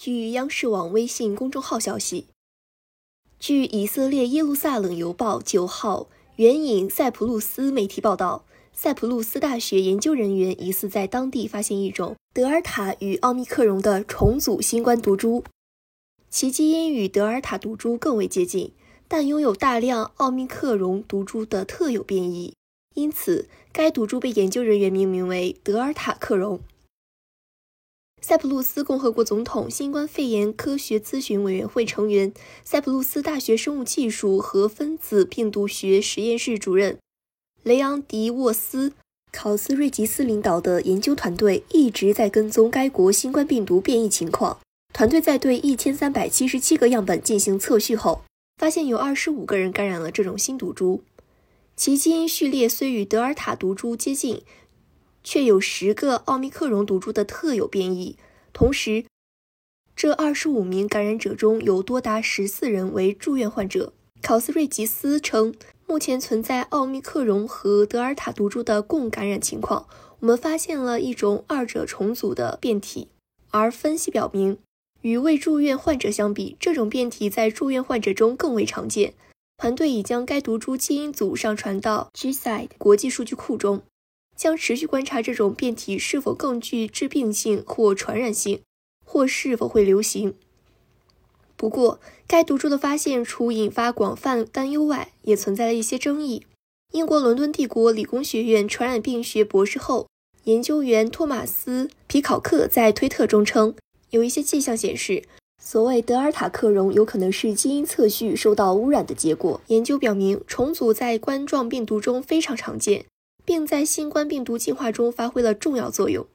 据央视网微信公众号消息，据以色列耶路撒冷邮报九号援引塞浦路斯媒体报道，塞浦路斯大学研究人员疑似在当地发现一种德尔塔与奥密克戎的重组新冠毒株，其基因与德尔塔毒株更为接近，但拥有大量奥密克戎毒株的特有变异。因此，该毒株被研究人员命名为德尔塔克戎。塞浦路斯共和国总统新冠肺炎科学咨询委员会成员、塞浦路斯大学生物技术和分子病毒学实验室主任雷昂迪沃斯·考斯瑞吉斯领导的研究团队一直在跟踪该国新冠病毒变异情况。团队在对一千三百七十七个样本进行测序后，发现有二十五个人感染了这种新毒株。其基因序列虽与德尔塔毒株接近，却有十个奥密克戎毒株的特有变异。同时，这二十五名感染者中有多达十四人为住院患者。考斯瑞吉斯称，目前存在奥密克戎和德尔塔毒株的共感染情况。我们发现了一种二者重组的变体，而分析表明，与未住院患者相比，这种变体在住院患者中更为常见。团队已将该毒株基因组上传到 GSID 国际数据库中，将持续观察这种变体是否更具致病性或传染性，或是否会流行。不过，该毒株的发现除引发广泛担忧外，也存在了一些争议。英国伦敦帝国理工学院传染病学博士后研究员托马斯·皮考克在推特中称，有一些迹象显示。所谓德尔塔克戎有可能是基因测序受到污染的结果。研究表明，重组在冠状病毒中非常常见，并在新冠病毒进化中发挥了重要作用。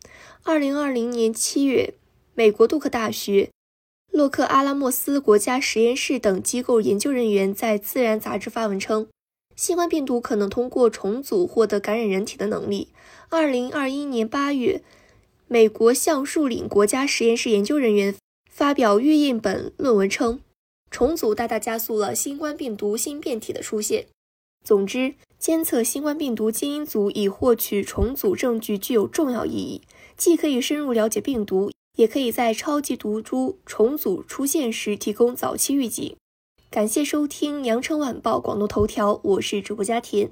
二零二零年七月，美国杜克大学、洛克阿拉莫斯国家实验室等机构研究人员在《自然》杂志发文称，新冠病毒可能通过重组获得感染人体的能力。二零二一年八月，美国橡树岭国家实验室研究人员。发表预印本论文称，重组大大加速了新冠病毒新变体的出现。总之，监测新冠病毒基因组以获取重组证据具有重要意义，既可以深入了解病毒，也可以在超级毒株重组出现时提供早期预警。感谢收听羊城晚报广东头条，我是主播佳田。